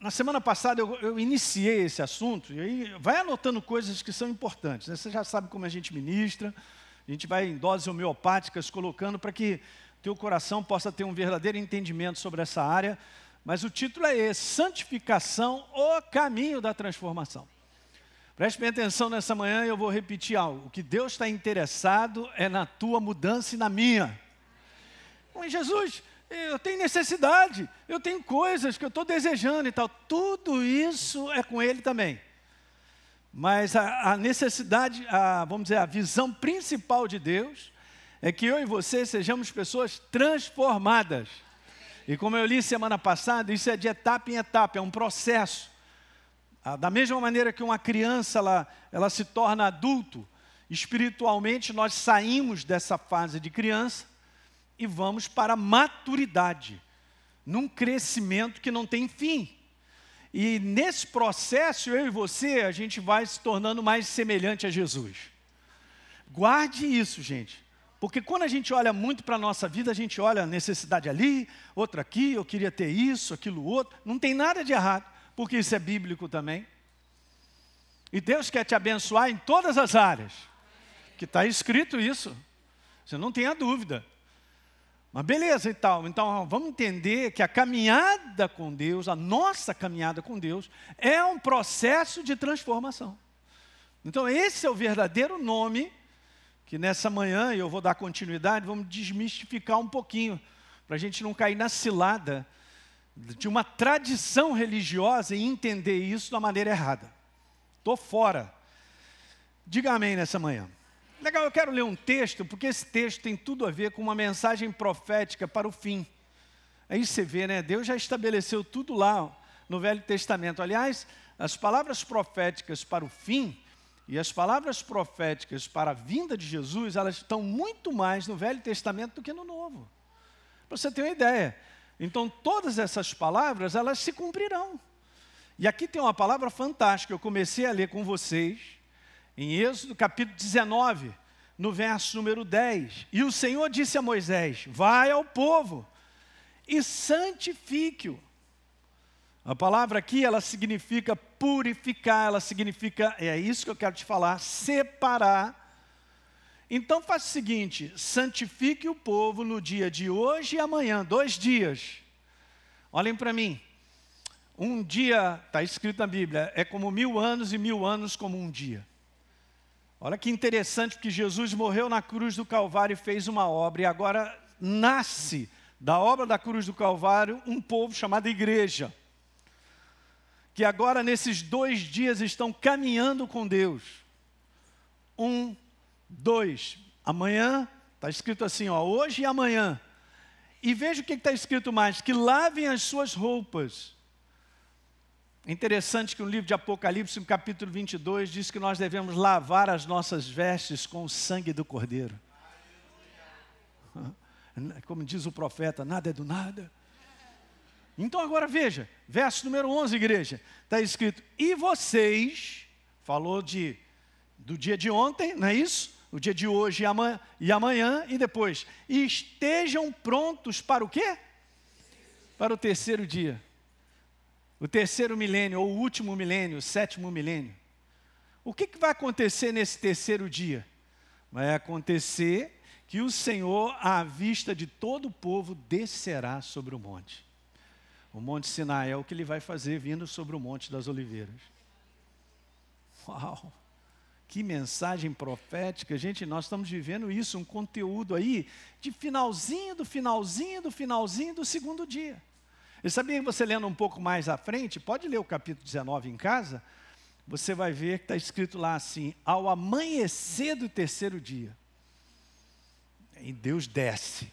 na semana passada eu, eu, iniciei esse assunto, e aí vai anotando coisas que são importantes. Né? Você já sabe como a gente ministra, a gente vai em doses homeopáticas colocando para que teu coração possa ter um verdadeiro entendimento sobre essa área. Mas o título é esse: Santificação, o caminho da transformação. Preste bem atenção nessa manhã e eu vou repetir algo. O que Deus está interessado é na tua mudança e na minha. Mas Jesus, eu tenho necessidade, eu tenho coisas que eu estou desejando e tal. Tudo isso é com Ele também. Mas a, a necessidade, a, vamos dizer, a visão principal de Deus é que eu e você sejamos pessoas transformadas. E como eu li semana passada, isso é de etapa em etapa, é um processo. Ah, da mesma maneira que uma criança ela, ela se torna adulto, espiritualmente nós saímos dessa fase de criança e vamos para a maturidade, num crescimento que não tem fim. E nesse processo, eu e você, a gente vai se tornando mais semelhante a Jesus. Guarde isso, gente. Porque quando a gente olha muito para a nossa vida, a gente olha necessidade ali, outra aqui, eu queria ter isso, aquilo outro. Não tem nada de errado, porque isso é bíblico também. E Deus quer te abençoar em todas as áreas. Que está escrito isso. Você não tenha dúvida. Mas beleza e tal. Então vamos entender que a caminhada com Deus, a nossa caminhada com Deus, é um processo de transformação. Então esse é o verdadeiro nome que nessa manhã, eu vou dar continuidade, vamos desmistificar um pouquinho, para a gente não cair na cilada de uma tradição religiosa e entender isso da maneira errada. Estou fora. Diga amém nessa manhã. Legal, eu quero ler um texto, porque esse texto tem tudo a ver com uma mensagem profética para o fim. Aí você vê, né? Deus já estabeleceu tudo lá no Velho Testamento. Aliás, as palavras proféticas para o fim e as palavras proféticas para a vinda de Jesus, elas estão muito mais no Velho Testamento do que no Novo. Para você ter uma ideia. Então, todas essas palavras, elas se cumprirão. E aqui tem uma palavra fantástica, eu comecei a ler com vocês em Êxodo capítulo 19, no verso número 10. E o Senhor disse a Moisés: Vai ao povo e santifique-o. A palavra aqui, ela significa purificar, ela significa, é isso que eu quero te falar, separar. Então faça o seguinte: santifique o povo no dia de hoje e amanhã, dois dias. Olhem para mim. Um dia, está escrito na Bíblia, é como mil anos e mil anos como um dia. Olha que interessante, porque Jesus morreu na cruz do Calvário e fez uma obra, e agora nasce da obra da cruz do Calvário um povo chamado igreja, que agora nesses dois dias estão caminhando com Deus. Um, dois, amanhã, está escrito assim, ó, hoje e amanhã. E veja o que está escrito mais: que lavem as suas roupas é interessante que no livro de Apocalipse, no capítulo 22, diz que nós devemos lavar as nossas vestes com o sangue do Cordeiro. Como diz o profeta, nada é do nada. Então agora veja, verso número 11, igreja, está escrito: E vocês, falou de do dia de ontem, não é isso? O dia de hoje e amanhã, e depois, estejam prontos para o quê? Para o terceiro dia o terceiro milênio, ou o último milênio, o sétimo milênio. O que, que vai acontecer nesse terceiro dia? Vai acontecer que o Senhor, à vista de todo o povo, descerá sobre o monte. O monte Sinai é o que ele vai fazer vindo sobre o monte das oliveiras. Uau! Que mensagem profética, gente, nós estamos vivendo isso, um conteúdo aí de finalzinho do finalzinho do finalzinho do segundo dia. E sabia que você lendo um pouco mais à frente, pode ler o capítulo 19 em casa, você vai ver que está escrito lá assim: ao amanhecer do terceiro dia. E Deus desce.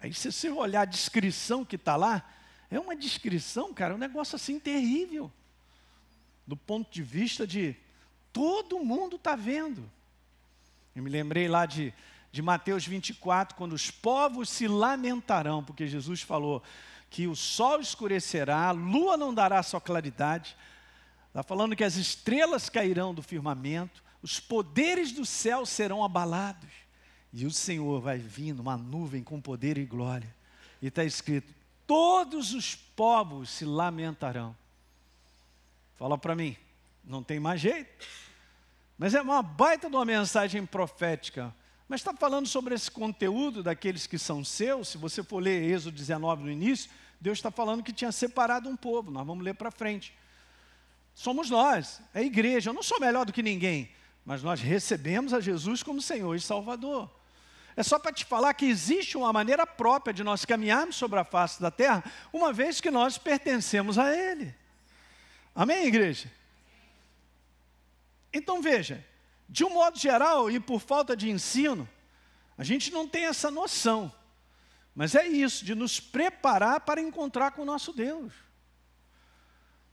Aí, se você olhar a descrição que está lá, é uma descrição, cara, um negócio assim terrível. Do ponto de vista de todo mundo está vendo. Eu me lembrei lá de, de Mateus 24, quando os povos se lamentarão, porque Jesus falou: que o sol escurecerá, a lua não dará sua claridade. Está falando que as estrelas cairão do firmamento, os poderes do céu serão abalados. E o Senhor vai vir numa nuvem com poder e glória. E está escrito: todos os povos se lamentarão. Fala para mim, não tem mais jeito. Mas é uma baita de uma mensagem profética. Mas está falando sobre esse conteúdo daqueles que são seus. Se você for ler Êxodo 19 no início, Deus está falando que tinha separado um povo. Nós vamos ler para frente. Somos nós, é a igreja. Eu não sou melhor do que ninguém, mas nós recebemos a Jesus como Senhor e Salvador. É só para te falar que existe uma maneira própria de nós caminharmos sobre a face da terra, uma vez que nós pertencemos a Ele. Amém, igreja? Então veja, de um modo geral e por falta de ensino, a gente não tem essa noção. Mas é isso, de nos preparar para encontrar com o nosso Deus.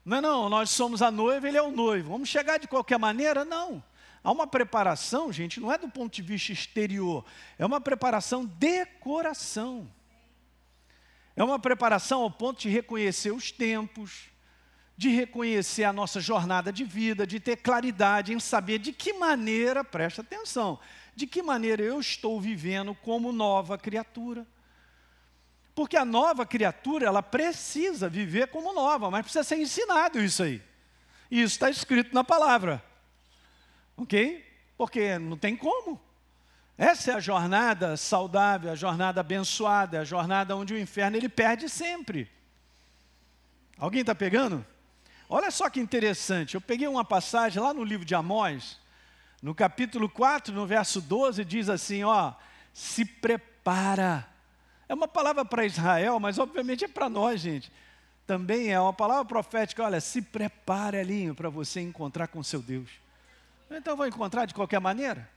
Não é não, nós somos a noiva, ele é o noivo. Vamos chegar de qualquer maneira? Não. Há uma preparação, gente, não é do ponto de vista exterior, é uma preparação de coração. É uma preparação ao ponto de reconhecer os tempos, de reconhecer a nossa jornada de vida, de ter claridade em saber de que maneira, presta atenção, de que maneira eu estou vivendo como nova criatura. Porque a nova criatura, ela precisa viver como nova, mas precisa ser ensinado isso aí. E isso está escrito na palavra. Ok? Porque não tem como. Essa é a jornada saudável, a jornada abençoada, a jornada onde o inferno ele perde sempre. Alguém está pegando? Olha só que interessante, eu peguei uma passagem lá no livro de Amós, no capítulo 4, no verso 12, diz assim: ó, se prepara. É uma palavra para Israel, mas obviamente é para nós, gente. Também é uma palavra profética, olha, se prepare, Elinho, para você encontrar com seu Deus. Então vou encontrar de qualquer maneira?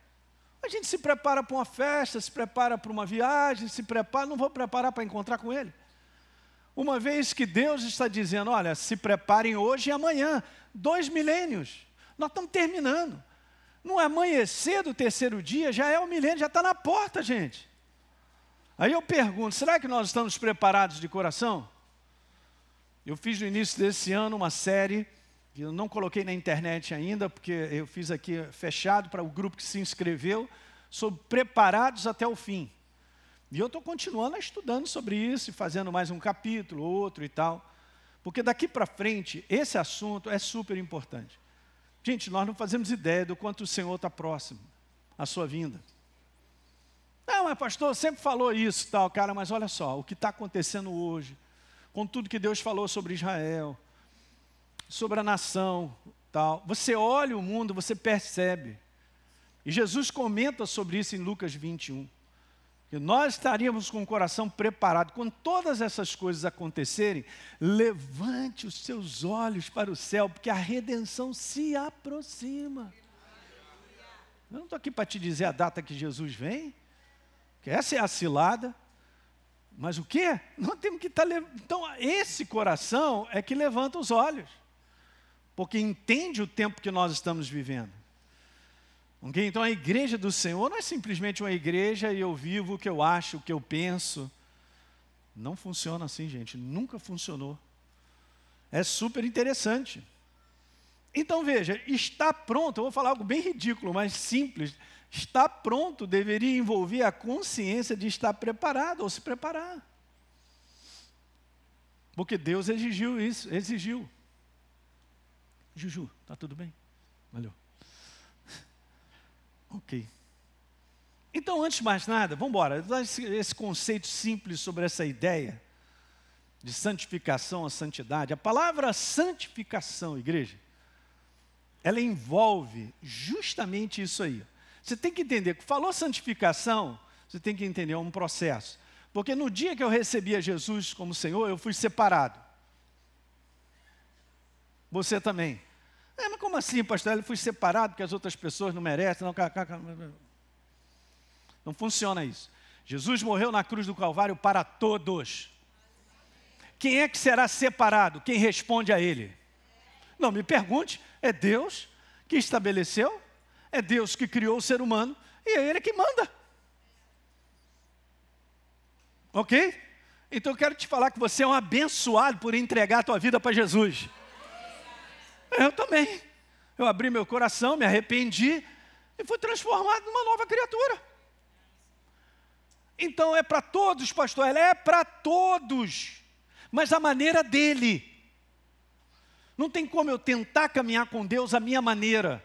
A gente se prepara para uma festa, se prepara para uma viagem, se prepara, não vou preparar para encontrar com Ele. Uma vez que Deus está dizendo, olha, se preparem hoje e amanhã, dois milênios, nós estamos terminando. No amanhecer do terceiro dia, já é o milênio, já está na porta, gente. Aí eu pergunto, será que nós estamos preparados de coração? Eu fiz no início desse ano uma série, que eu não coloquei na internet ainda, porque eu fiz aqui fechado para o grupo que se inscreveu, sobre preparados até o fim. E eu estou continuando estudando sobre isso, fazendo mais um capítulo, outro e tal. Porque daqui para frente, esse assunto é super importante. Gente, nós não fazemos ideia do quanto o Senhor está próximo à sua vinda. Não, mas pastor, sempre falou isso tal, cara, mas olha só, o que está acontecendo hoje, com tudo que Deus falou sobre Israel, sobre a nação, tal. Você olha o mundo, você percebe. E Jesus comenta sobre isso em Lucas 21 que nós estaríamos com o coração preparado. Quando todas essas coisas acontecerem, levante os seus olhos para o céu, porque a redenção se aproxima. Eu não estou aqui para te dizer a data que Jesus vem, que essa é a cilada, mas o que? Nós temos que estar. Tá então, esse coração é que levanta os olhos, porque entende o tempo que nós estamos vivendo. Okay? Então a igreja do Senhor não é simplesmente uma igreja e eu vivo o que eu acho, o que eu penso. Não funciona assim, gente. Nunca funcionou. É super interessante. Então veja, está pronto, eu vou falar algo bem ridículo, mas simples. Está pronto deveria envolver a consciência de estar preparado ou se preparar. Porque Deus exigiu isso, exigiu. Juju, tá tudo bem? Valeu. Ok. Então, antes de mais nada, vamos embora. Esse, conceito simples sobre essa ideia de santificação a santidade. A palavra santificação, igreja, ela envolve justamente isso aí. Você tem que entender que falou santificação, você tem que entender é um processo. Porque no dia que eu recebia Jesus como Senhor, eu fui separado. Você também. É, mas como assim, pastor? Ele foi separado porque as outras pessoas não merecem. Não, não funciona isso. Jesus morreu na cruz do Calvário para todos. Quem é que será separado? Quem responde a Ele? Não me pergunte, é Deus que estabeleceu, é Deus que criou o ser humano e é Ele que manda. Ok? Então eu quero te falar que você é um abençoado por entregar a tua vida para Jesus. Eu também. Eu abri meu coração, me arrependi e fui transformado numa nova criatura. Então é para todos, pastor, ela é para todos, mas a maneira dele. Não tem como eu tentar caminhar com Deus à minha maneira.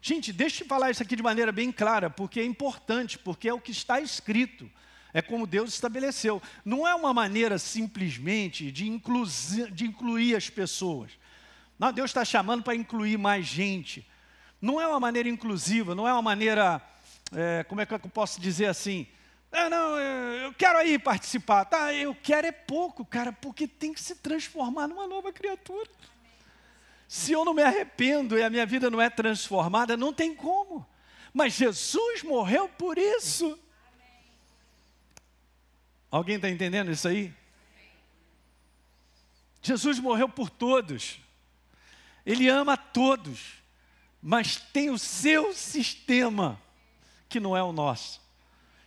Gente, deixa eu falar isso aqui de maneira bem clara, porque é importante, porque é o que está escrito. É como Deus estabeleceu. Não é uma maneira simplesmente de, de incluir as pessoas. Não, Deus está chamando para incluir mais gente. Não é uma maneira inclusiva, não é uma maneira, é, como é que eu posso dizer assim? Ah, não, eu quero aí participar. Tá, eu quero é pouco, cara, porque tem que se transformar numa nova criatura. Se eu não me arrependo e a minha vida não é transformada, não tem como. Mas Jesus morreu por isso. Alguém está entendendo isso aí? Jesus morreu por todos. Ele ama todos. Mas tem o seu sistema, que não é o nosso.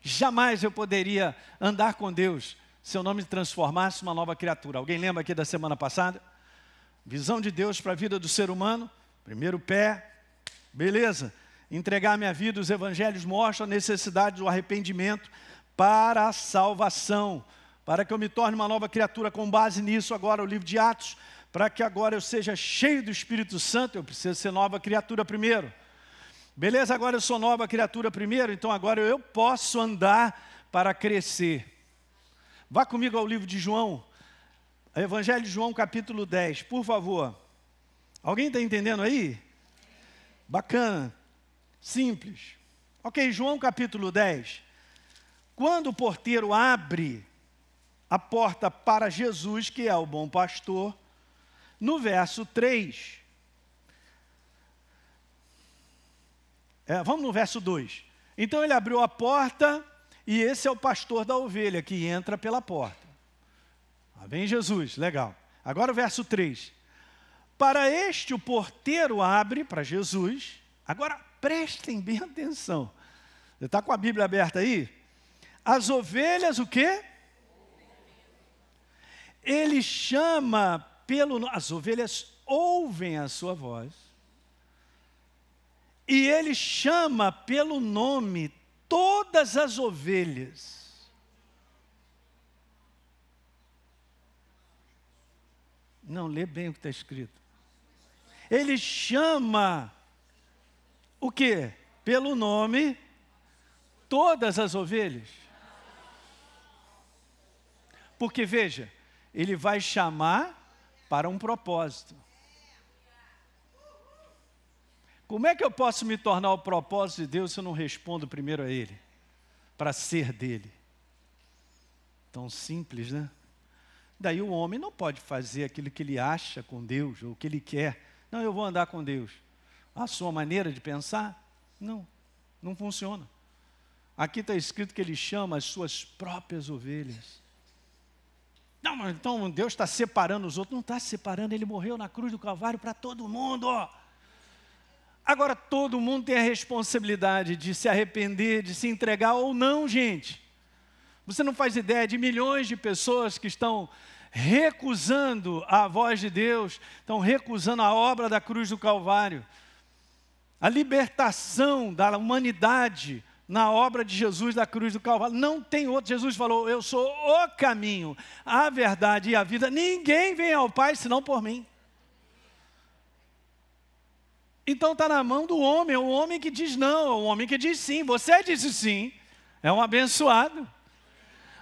Jamais eu poderia andar com Deus se eu não me transformasse numa nova criatura. Alguém lembra aqui da semana passada? Visão de Deus para a vida do ser humano. Primeiro pé, beleza. Entregar minha vida, os evangelhos mostram a necessidade do arrependimento para a salvação, para que eu me torne uma nova criatura. Com base nisso, agora o livro de Atos, para que agora eu seja cheio do Espírito Santo, eu preciso ser nova criatura primeiro. Beleza, agora eu sou nova criatura primeiro, então agora eu posso andar para crescer. Vá comigo ao livro de João, Evangelho de João, capítulo 10, por favor. Alguém está entendendo aí? Bacana, simples. Ok, João capítulo 10. Quando o porteiro abre a porta para Jesus, que é o bom pastor, no verso 3, é, vamos no verso 2. Então ele abriu a porta e esse é o pastor da ovelha que entra pela porta. Ah, vem Jesus, legal. Agora o verso 3. Para este o porteiro abre, para Jesus. Agora prestem bem atenção. Você está com a Bíblia aberta aí? As ovelhas, o quê? Ele chama pelo. As ovelhas ouvem a sua voz. E ele chama pelo nome todas as ovelhas. Não, lê bem o que está escrito. Ele chama o que? Pelo nome todas as ovelhas. Porque veja, ele vai chamar para um propósito. Como é que eu posso me tornar o propósito de Deus se eu não respondo primeiro a Ele? Para ser dele. Tão simples, né? Daí o homem não pode fazer aquilo que ele acha com Deus, ou o que ele quer. Não, eu vou andar com Deus. A sua maneira de pensar? Não, não funciona. Aqui está escrito que ele chama as suas próprias ovelhas. Não, mas então Deus está separando os outros. Não está separando, ele morreu na cruz do Calvário para todo mundo. Agora, todo mundo tem a responsabilidade de se arrepender, de se entregar ou não, gente. Você não faz ideia de milhões de pessoas que estão recusando a voz de Deus, estão recusando a obra da cruz do Calvário. A libertação da humanidade na obra de Jesus da cruz do Calvário. Não tem outro. Jesus falou: Eu sou o caminho, a verdade e a vida. Ninguém vem ao Pai senão por mim. Então está na mão do homem, é o homem que diz não, é o homem que diz sim. Você disse sim, é um abençoado.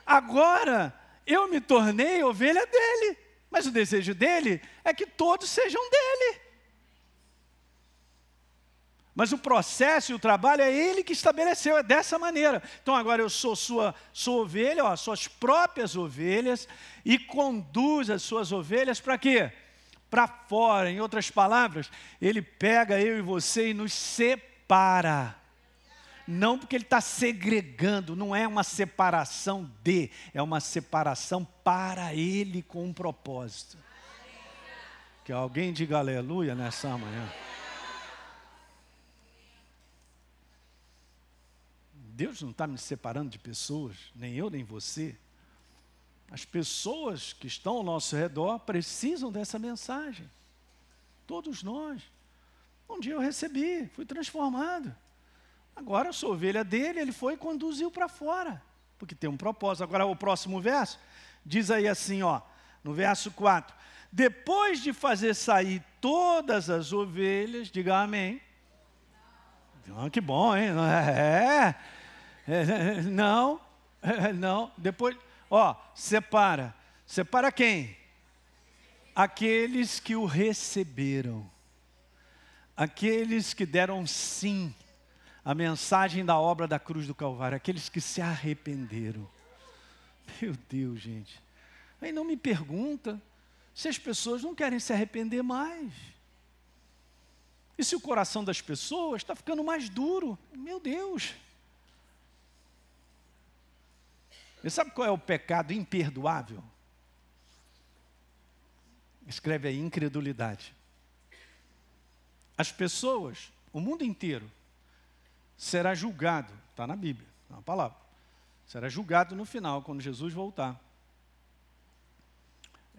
Agora, eu me tornei ovelha dele, mas o desejo dele é que todos sejam dele. Mas o processo e o trabalho é ele que estabeleceu, é dessa maneira. Então agora eu sou sua sua ovelha, ó, suas próprias ovelhas, e conduz as suas ovelhas para quê? Para fora. Em outras palavras, ele pega eu e você e nos separa. Não porque ele está segregando, não é uma separação de, é uma separação para ele com um propósito. Que alguém diga aleluia nessa manhã. Deus não está me separando de pessoas, nem eu, nem você. As pessoas que estão ao nosso redor precisam dessa mensagem. Todos nós. Um dia eu recebi, fui transformado. Agora eu sou ovelha dele, ele foi e conduziu para fora. Porque tem um propósito. Agora o próximo verso diz aí assim, ó, no verso 4: depois de fazer sair todas as ovelhas, diga amém. Ah, que bom, hein? É, não, não. Depois, ó, separa. Separa quem? Aqueles que o receberam. Aqueles que deram sim à mensagem da obra da cruz do Calvário. Aqueles que se arrependeram. Meu Deus, gente. Aí não me pergunta se as pessoas não querem se arrepender mais. E se o coração das pessoas está ficando mais duro? Meu Deus. Você sabe qual é o pecado imperdoável? Escreve aí, incredulidade. As pessoas, o mundo inteiro, será julgado, está na Bíblia, na palavra. Será julgado no final, quando Jesus voltar.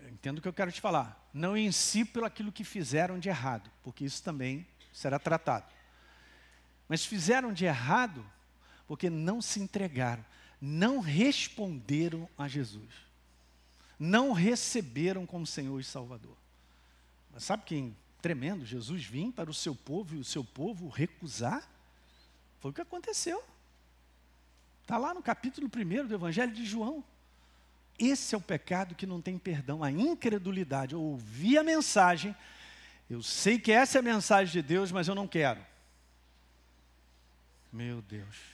Entendo o que eu quero te falar. Não em si pelo aquilo que fizeram de errado, porque isso também será tratado. Mas fizeram de errado porque não se entregaram, não responderam a Jesus não receberam como Senhor e Salvador. Mas sabe quem tremendo? Jesus vir para o seu povo e o seu povo recusar? Foi o que aconteceu. Está lá no capítulo 1 do Evangelho de João. Esse é o pecado que não tem perdão, a incredulidade. Eu ouvi a mensagem, eu sei que essa é a mensagem de Deus, mas eu não quero. Meu Deus.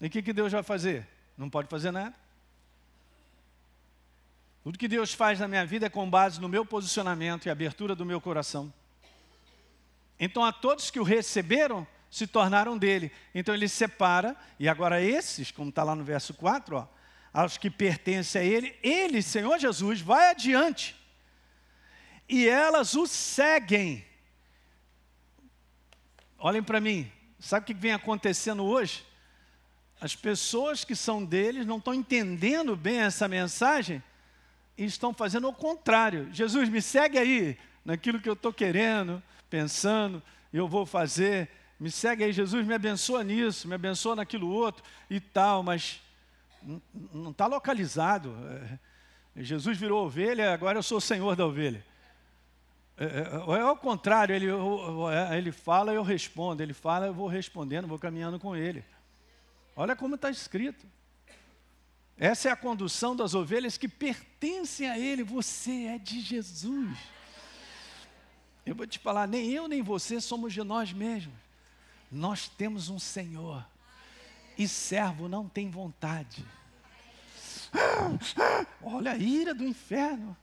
E o que, que Deus vai fazer? Não pode fazer nada. Tudo que Deus faz na minha vida é com base no meu posicionamento e abertura do meu coração. Então, a todos que o receberam, se tornaram dele. Então, ele separa, e agora esses, como está lá no verso 4, ó, aos que pertencem a ele, ele, Senhor Jesus, vai adiante. E elas o seguem. Olhem para mim, sabe o que vem acontecendo hoje? As pessoas que são deles não estão entendendo bem essa mensagem e estão fazendo o contrário. Jesus, me segue aí, naquilo que eu estou querendo, pensando, eu vou fazer. Me segue aí, Jesus, me abençoa nisso, me abençoa naquilo outro e tal, mas não está localizado. É, Jesus virou ovelha, agora eu sou o senhor da ovelha. É, é, é ao contrário, ele, é, ele fala, eu respondo, ele fala, eu vou respondendo, vou caminhando com ele. Olha como está escrito. Essa é a condução das ovelhas que pertencem a Ele. Você é de Jesus. Eu vou te falar, nem eu nem você somos de nós mesmos. Nós temos um Senhor. E servo não tem vontade. Olha a ira do inferno.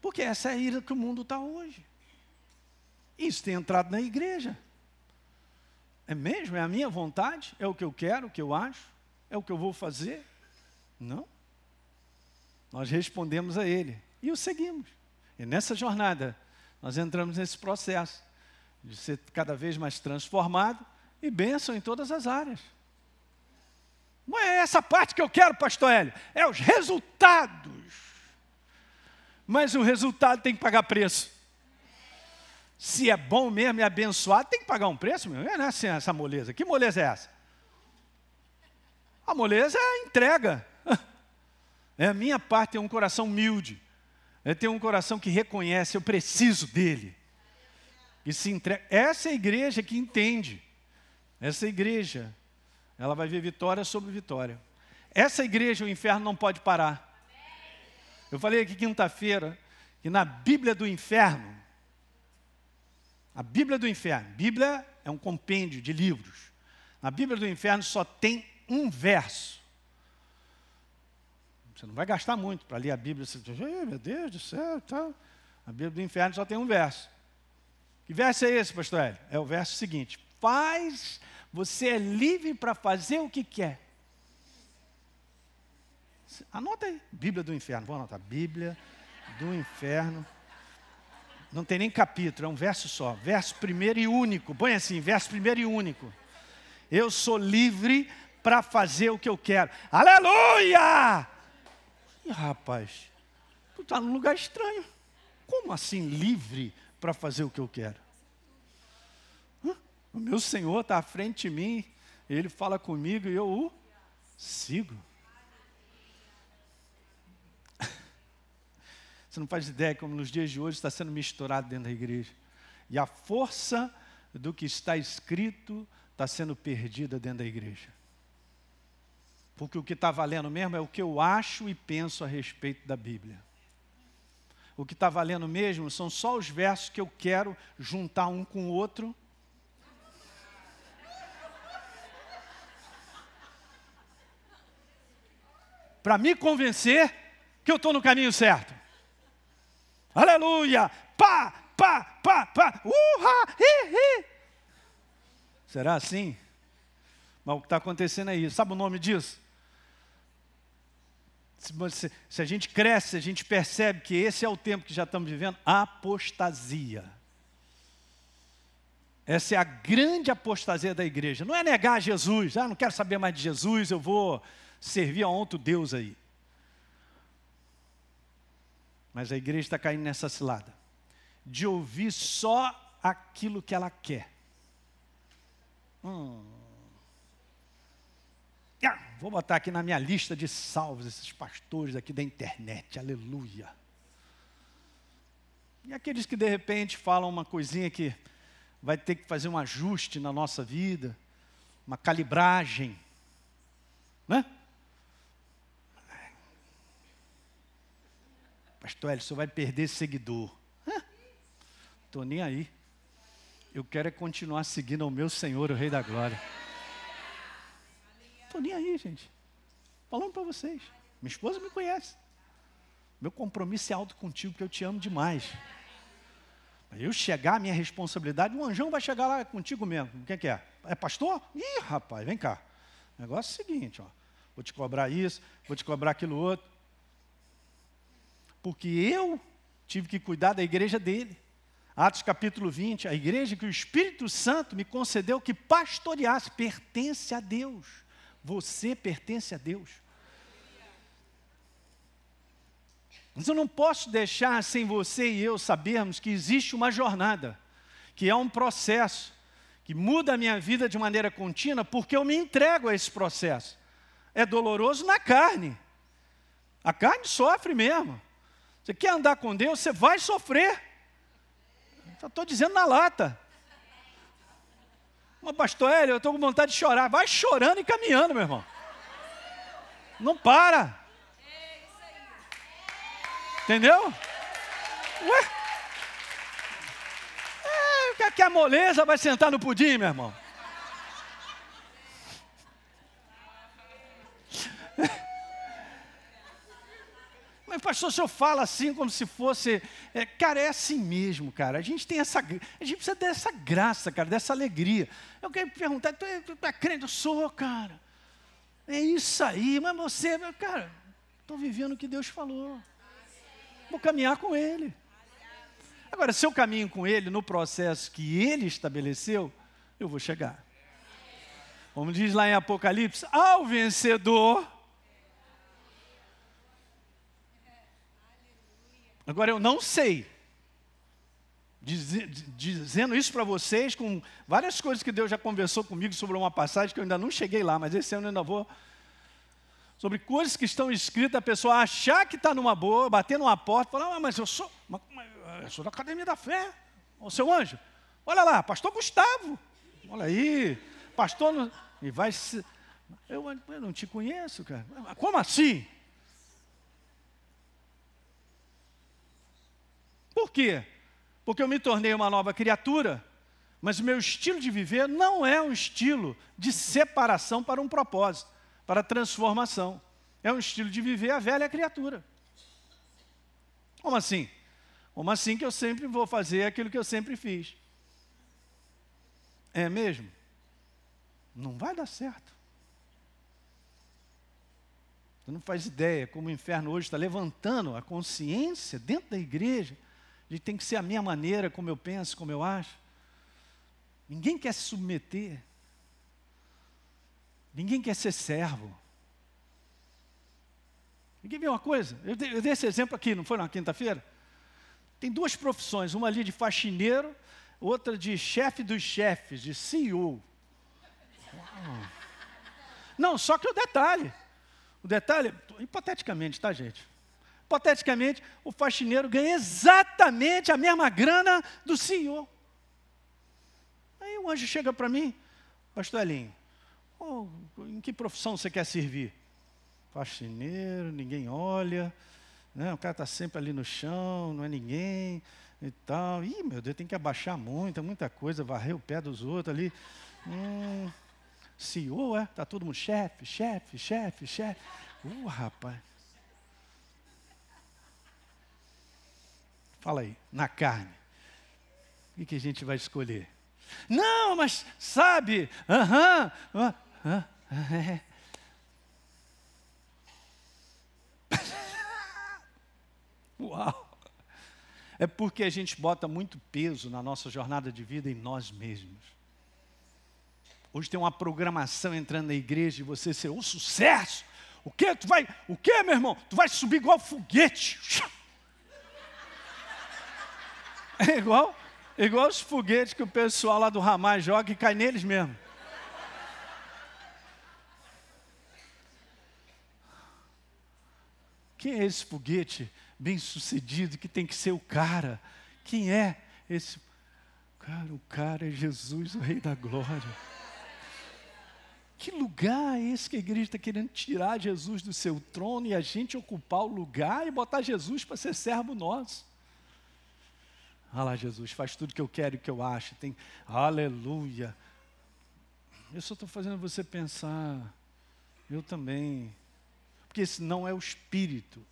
Porque essa é a ira que o mundo está hoje. Isso tem entrado na igreja. É mesmo? É a minha vontade? É o que eu quero, o que eu acho? É o que eu vou fazer? Não. Nós respondemos a Ele e o seguimos. E nessa jornada, nós entramos nesse processo de ser cada vez mais transformado e bênção em todas as áreas. Não é essa parte que eu quero, pastor Hélio, é os resultados. Mas o resultado tem que pagar preço. Se é bom mesmo e abençoado, tem que pagar um preço, meu. É assim essa moleza. Que moleza é essa? A moleza é a entrega. É a minha parte é um coração humilde. É ter um coração que reconhece, eu preciso dele. E se entrega. Essa é a igreja que entende. Essa igreja, ela vai ver vitória sobre vitória. Essa igreja, o inferno não pode parar. Eu falei aqui quinta-feira que na Bíblia do inferno, a Bíblia do inferno, Bíblia é um compêndio de livros. Na Bíblia do inferno só tem um verso você não vai gastar muito para ler a Bíblia. Você diz, meu Deus do céu, tal. A Bíblia do inferno só tem um verso. Que verso é esse, pastor Hélio? É o verso seguinte: Faz, você é livre para fazer o que quer. Anota aí, Bíblia do inferno. Vou anotar, Bíblia do inferno. Não tem nem capítulo, é um verso só. Verso primeiro e único. Põe assim, verso primeiro e único. Eu sou livre para fazer o que eu quero. Aleluia! E rapaz, tu está num lugar estranho. Como assim livre para fazer o que eu quero? O meu Senhor está à frente de mim, Ele fala comigo e eu o sigo. Você não faz ideia como nos dias de hoje está sendo misturado dentro da igreja. E a força do que está escrito está sendo perdida dentro da igreja. Porque o que está valendo mesmo é o que eu acho e penso a respeito da Bíblia. O que está valendo mesmo são só os versos que eu quero juntar um com o outro. Para me convencer que eu estou no caminho certo. Aleluia! Pá, pá, pá, pá, uha, hi, hi. Será assim? Mas o que está acontecendo é isso. Sabe o nome disso? Se, se, a gente cresce, a gente percebe que esse é o tempo que já estamos vivendo, apostasia. Essa é a grande apostasia da igreja. Não é negar Jesus, ah, não quero saber mais de Jesus, eu vou servir a outro Deus aí. Mas a igreja está caindo nessa cilada de ouvir só aquilo que ela quer. Hum. Ah, vou botar aqui na minha lista de salvos esses pastores aqui da internet, aleluia. E aqueles que de repente falam uma coisinha que vai ter que fazer um ajuste na nossa vida, uma calibragem, né? Pastor você vai perder seguidor. Estou nem aí. Eu quero é continuar seguindo ao meu Senhor, o Rei da Glória. Estou nem aí, gente. Falando para vocês. Minha esposa me conhece. Meu compromisso é alto contigo, porque eu te amo demais. Eu chegar, minha responsabilidade, o anjão vai chegar lá contigo mesmo. O que é que é? É pastor? Ih, rapaz, vem cá. O negócio é o seguinte, ó. Vou te cobrar isso, vou te cobrar aquilo outro porque eu tive que cuidar da igreja dele. Atos capítulo 20, a igreja que o Espírito Santo me concedeu que pastoreasse, pertence a Deus. Você pertence a Deus. Mas eu não posso deixar sem você e eu sabermos que existe uma jornada, que é um processo, que muda a minha vida de maneira contínua, porque eu me entrego a esse processo. É doloroso na carne. A carne sofre mesmo. Você quer andar com Deus, você vai sofrer. Estou dizendo na lata. Mas, pastor Hélio, eu estou com vontade de chorar. Vai chorando e caminhando, meu irmão. Não para. Entendeu? Ué? É, que a moleza vai sentar no pudim, meu irmão. Mas, pastor, o senhor fala assim como se fosse. É, cara, é assim mesmo, cara. A gente tem essa. A gente precisa dessa graça, cara, dessa alegria. Eu quero perguntar, tu é, tu é crente? Eu sou, cara. É isso aí, mas você, cara, estou vivendo o que Deus falou. Vou caminhar com Ele. Agora, se eu caminho com Ele no processo que Ele estabeleceu, eu vou chegar. Como diz lá em Apocalipse, ao vencedor Agora eu não sei, dizendo isso para vocês, com várias coisas que Deus já conversou comigo sobre uma passagem que eu ainda não cheguei lá, mas esse ano eu ainda vou. Sobre coisas que estão escritas, a pessoa achar que está numa boa, bater numa porta, falar, ah, mas eu sou, eu sou da Academia da Fé. Ô seu anjo, olha lá, pastor Gustavo. Olha aí, pastor. E vai se. Eu, eu não te conheço, cara. Como assim? Por quê? Porque eu me tornei uma nova criatura, mas o meu estilo de viver não é um estilo de separação para um propósito, para transformação. É um estilo de viver a velha criatura. Como assim? Como assim que eu sempre vou fazer aquilo que eu sempre fiz? É mesmo? Não vai dar certo. Você não faz ideia como o inferno hoje está levantando a consciência dentro da igreja de tem que ser a minha maneira, como eu penso, como eu acho. Ninguém quer se submeter. Ninguém quer ser servo. Ninguém vê uma coisa? Eu dei, eu dei esse exemplo aqui, não foi na quinta-feira? Tem duas profissões, uma ali de faxineiro, outra de chefe dos chefes, de CEO. Não, só que o detalhe, o detalhe, hipoteticamente, tá, gente? Hipoteticamente, o faxineiro ganha exatamente a mesma grana do senhor. Aí o anjo chega para mim, pastor Elinho, oh, em que profissão você quer servir? Faxineiro, ninguém olha, né? o cara está sempre ali no chão, não é ninguém e tal. Ih, meu Deus, tem que abaixar muito, muita coisa, varrer o pé dos outros ali. Hum, CEO, é? Está todo mundo chefe, chefe, chefe, chefe. Uh, rapaz. Fala aí, na carne. O que, que a gente vai escolher? Não, mas sabe, aham, uh -huh, uh, Uau! É porque a gente bota muito peso na nossa jornada de vida em nós mesmos. Hoje tem uma programação entrando na igreja e você ser um sucesso. O que? Tu vai, o que, meu irmão? Tu vai subir igual foguete. É igual, igual os foguetes que o pessoal lá do Ramai joga e cai neles mesmo. Quem é esse foguete bem sucedido que tem que ser o cara? Quem é esse? Cara, o cara é Jesus, o Rei da Glória. Que lugar é esse que a igreja está querendo tirar Jesus do seu trono e a gente ocupar o lugar e botar Jesus para ser servo nosso? Ah lá, Jesus, faz tudo que eu quero e que eu acho. Tem, aleluia. Eu só estou fazendo você pensar. Eu também. Porque esse não é o espírito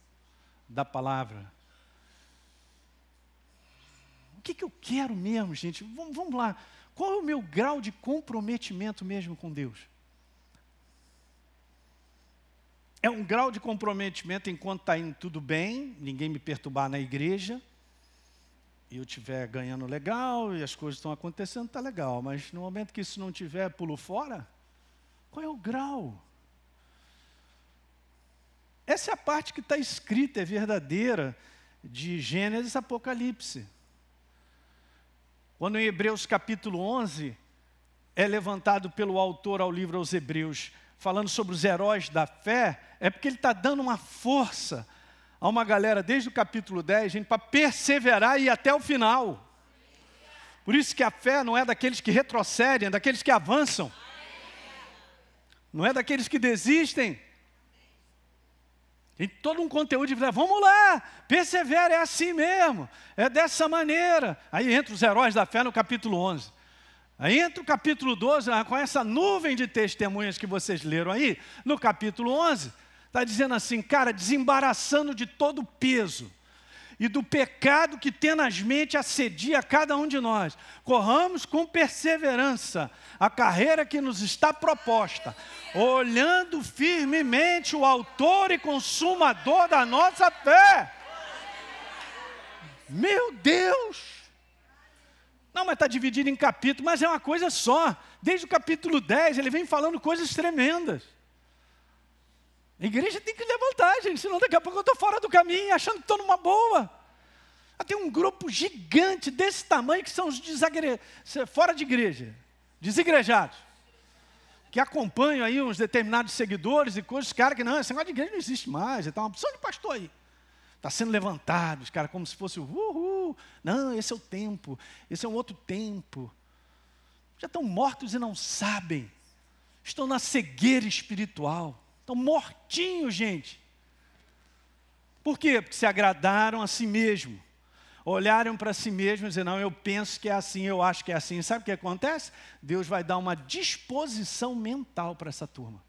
da palavra. O que, que eu quero mesmo, gente? Vamos, vamos lá. Qual é o meu grau de comprometimento mesmo com Deus? É um grau de comprometimento enquanto está indo tudo bem, ninguém me perturbar na igreja, e eu estiver ganhando legal e as coisas estão acontecendo, está legal. Mas no momento que isso não tiver, pulo fora, qual é o grau? Essa é a parte que está escrita, é verdadeira, de Gênesis Apocalipse. Quando em Hebreus capítulo 11, é levantado pelo autor ao livro aos Hebreus, falando sobre os heróis da fé, é porque ele está dando uma força a uma galera desde o capítulo 10, gente, para perseverar e ir até o final. Por isso que a fé não é daqueles que retrocedem, é daqueles que avançam. Não é daqueles que desistem. Tem todo um conteúdo de. Vamos lá, persevera, é assim mesmo, é dessa maneira. Aí entra os heróis da fé no capítulo 11. Aí entra o capítulo 12, com essa nuvem de testemunhas que vocês leram aí, no capítulo 11, está dizendo assim, cara, desembaraçando de todo o peso e do pecado que tenazmente assedia cada um de nós. Corramos com perseverança a carreira que nos está proposta, olhando firmemente o autor e consumador da nossa fé. Meu Deus! Não, mas está dividido em capítulos, mas é uma coisa só. Desde o capítulo 10, ele vem falando coisas tremendas. A igreja tem que levantar, gente, senão daqui a pouco eu estou fora do caminho, achando que estou numa boa. Ah, tem um grupo gigante desse tamanho que são os desagre... fora de igreja, desigrejados, que acompanham aí uns determinados seguidores e coisas, cara que não, esse negócio de igreja não existe mais, está uma opção de pastor aí. Está sendo levantado, os caras como se fosse o uhul. Não, esse é o tempo, esse é um outro tempo. Já estão mortos e não sabem. Estão na cegueira espiritual. Estão mortinhos, gente. Por quê? Porque se agradaram a si mesmo. Olharam para si mesmos e não, eu penso que é assim, eu acho que é assim. Sabe o que acontece? Deus vai dar uma disposição mental para essa turma.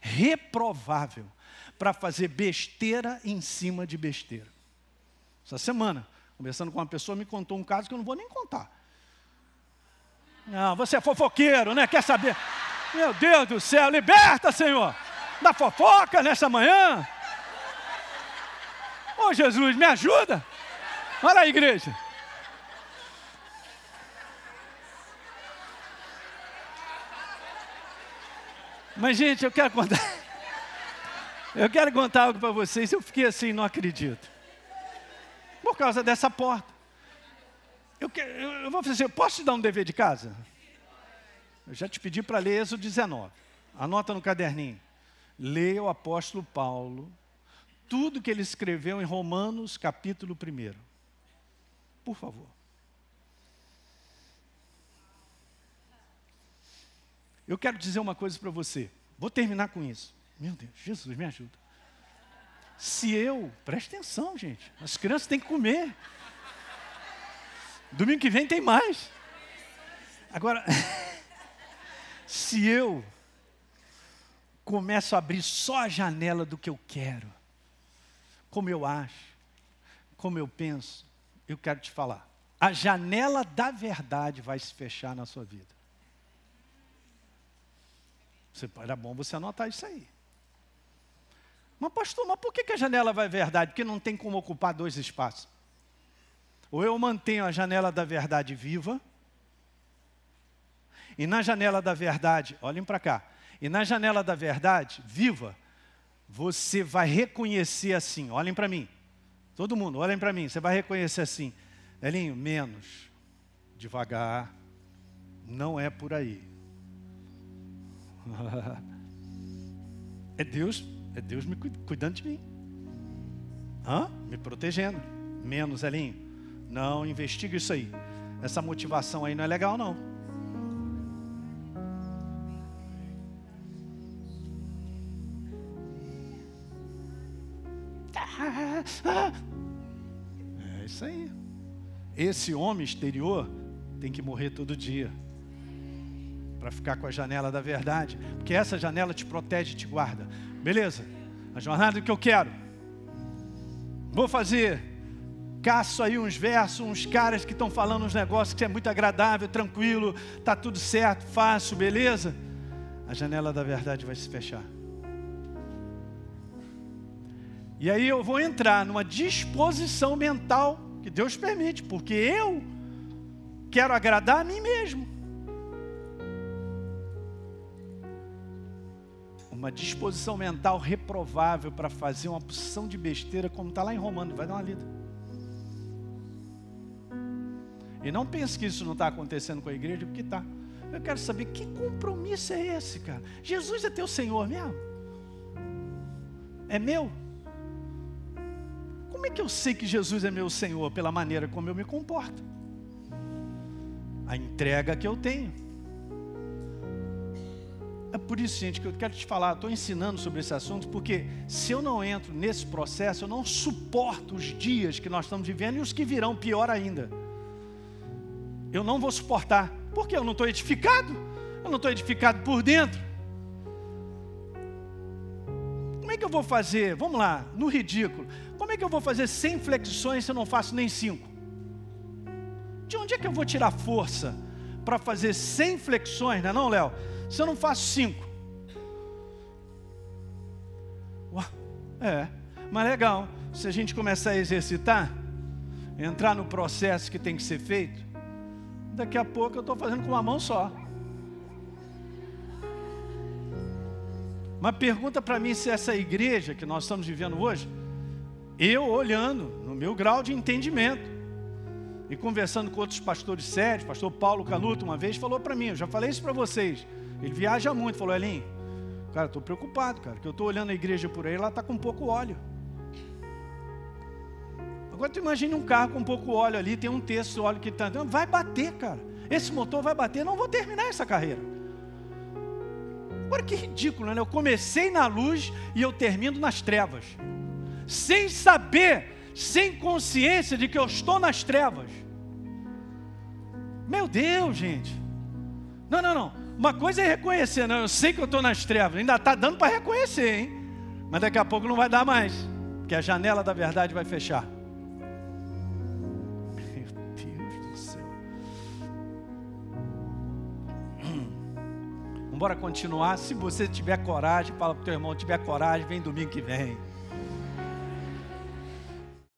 Reprovável para fazer besteira em cima de besteira. Essa semana, conversando com uma pessoa, me contou um caso que eu não vou nem contar. Não, você é fofoqueiro, né? Quer saber? Meu Deus do céu, liberta, Senhor, da fofoca nessa manhã. Ô oh, Jesus, me ajuda. Olha aí, igreja. Mas, gente, eu quero contar. Eu quero contar algo para vocês. Eu fiquei assim, não acredito. Por causa dessa porta. Eu, que, eu, eu vou fazer, posso te dar um dever de casa? Eu já te pedi para ler Êxodo 19. Anota no caderninho. Leia o apóstolo Paulo tudo que ele escreveu em Romanos, capítulo 1. Por favor. Eu quero dizer uma coisa para você. Vou terminar com isso. Meu Deus, Jesus, me ajuda. Se eu, preste atenção, gente, as crianças têm que comer. Domingo que vem tem mais. Agora, se eu começo a abrir só a janela do que eu quero, como eu acho, como eu penso, eu quero te falar. A janela da verdade vai se fechar na sua vida. Você, era bom você anotar isso aí. Mas, pastor, mas por que a janela vai verdade? Porque não tem como ocupar dois espaços. Ou eu mantenho a janela da verdade viva, e na janela da verdade, olhem para cá, e na janela da verdade viva, você vai reconhecer assim, olhem para mim, todo mundo, olhem para mim, você vai reconhecer assim, Elinho, menos, devagar, não é por aí. é Deus, é Deus me cuidando de mim. Hã? Me protegendo. Menos, Elinho. Não, investiga isso aí. Essa motivação aí não é legal, não. É isso aí. Esse homem exterior tem que morrer todo dia para ficar com a janela da verdade, porque essa janela te protege e te guarda. Beleza? A jornada que eu quero. Vou fazer caço aí uns versos, uns caras que estão falando uns negócios que é muito agradável, tranquilo, tá tudo certo, fácil, beleza? A janela da verdade vai se fechar. E aí eu vou entrar numa disposição mental que Deus permite, porque eu quero agradar a mim mesmo. uma disposição mental reprovável para fazer uma opção de besteira, como está lá em Romano, vai dar uma lida. E não pense que isso não está acontecendo com a igreja, porque está. Eu quero saber que compromisso é esse, cara. Jesus é teu Senhor mesmo? É meu? Que eu sei que Jesus é meu Senhor? Pela maneira como eu me comporto. A entrega que eu tenho. É por isso, gente, que eu quero te falar, estou ensinando sobre esse assunto, porque se eu não entro nesse processo, eu não suporto os dias que nós estamos vivendo e os que virão pior ainda. Eu não vou suportar, porque eu não estou edificado, eu não estou edificado por dentro. Como é que eu vou fazer? Vamos lá, no ridículo. Como é que eu vou fazer 100 flexões se eu não faço nem 5? De onde é que eu vou tirar força para fazer 100 flexões, não é não, Léo? Se eu não faço cinco. Uau, é, mas legal. Se a gente começar a exercitar, entrar no processo que tem que ser feito, daqui a pouco eu estou fazendo com uma mão só. Mas pergunta para mim se essa igreja que nós estamos vivendo hoje, eu olhando no meu grau de entendimento e conversando com outros pastores sérios, pastor Paulo Canuto uma vez falou para mim, eu já falei isso para vocês, ele viaja muito, falou, Elinho, cara, estou preocupado, cara, que eu estou olhando a igreja por aí, ela está com pouco óleo. Agora tu imagine um carro com pouco óleo ali, tem um terço óleo que está. Vai bater, cara. Esse motor vai bater, não vou terminar essa carreira. Agora que ridículo, né? Eu comecei na luz e eu termino nas trevas. Sem saber, sem consciência de que eu estou nas trevas. Meu Deus, gente. Não, não, não. Uma coisa é reconhecer, não, eu sei que eu estou nas trevas, ainda está dando para reconhecer, hein? Mas daqui a pouco não vai dar mais, porque a janela da verdade vai fechar. Meu Deus do céu. Vamos continuar. Se você tiver coragem, fala para o teu irmão, tiver coragem, vem domingo que vem.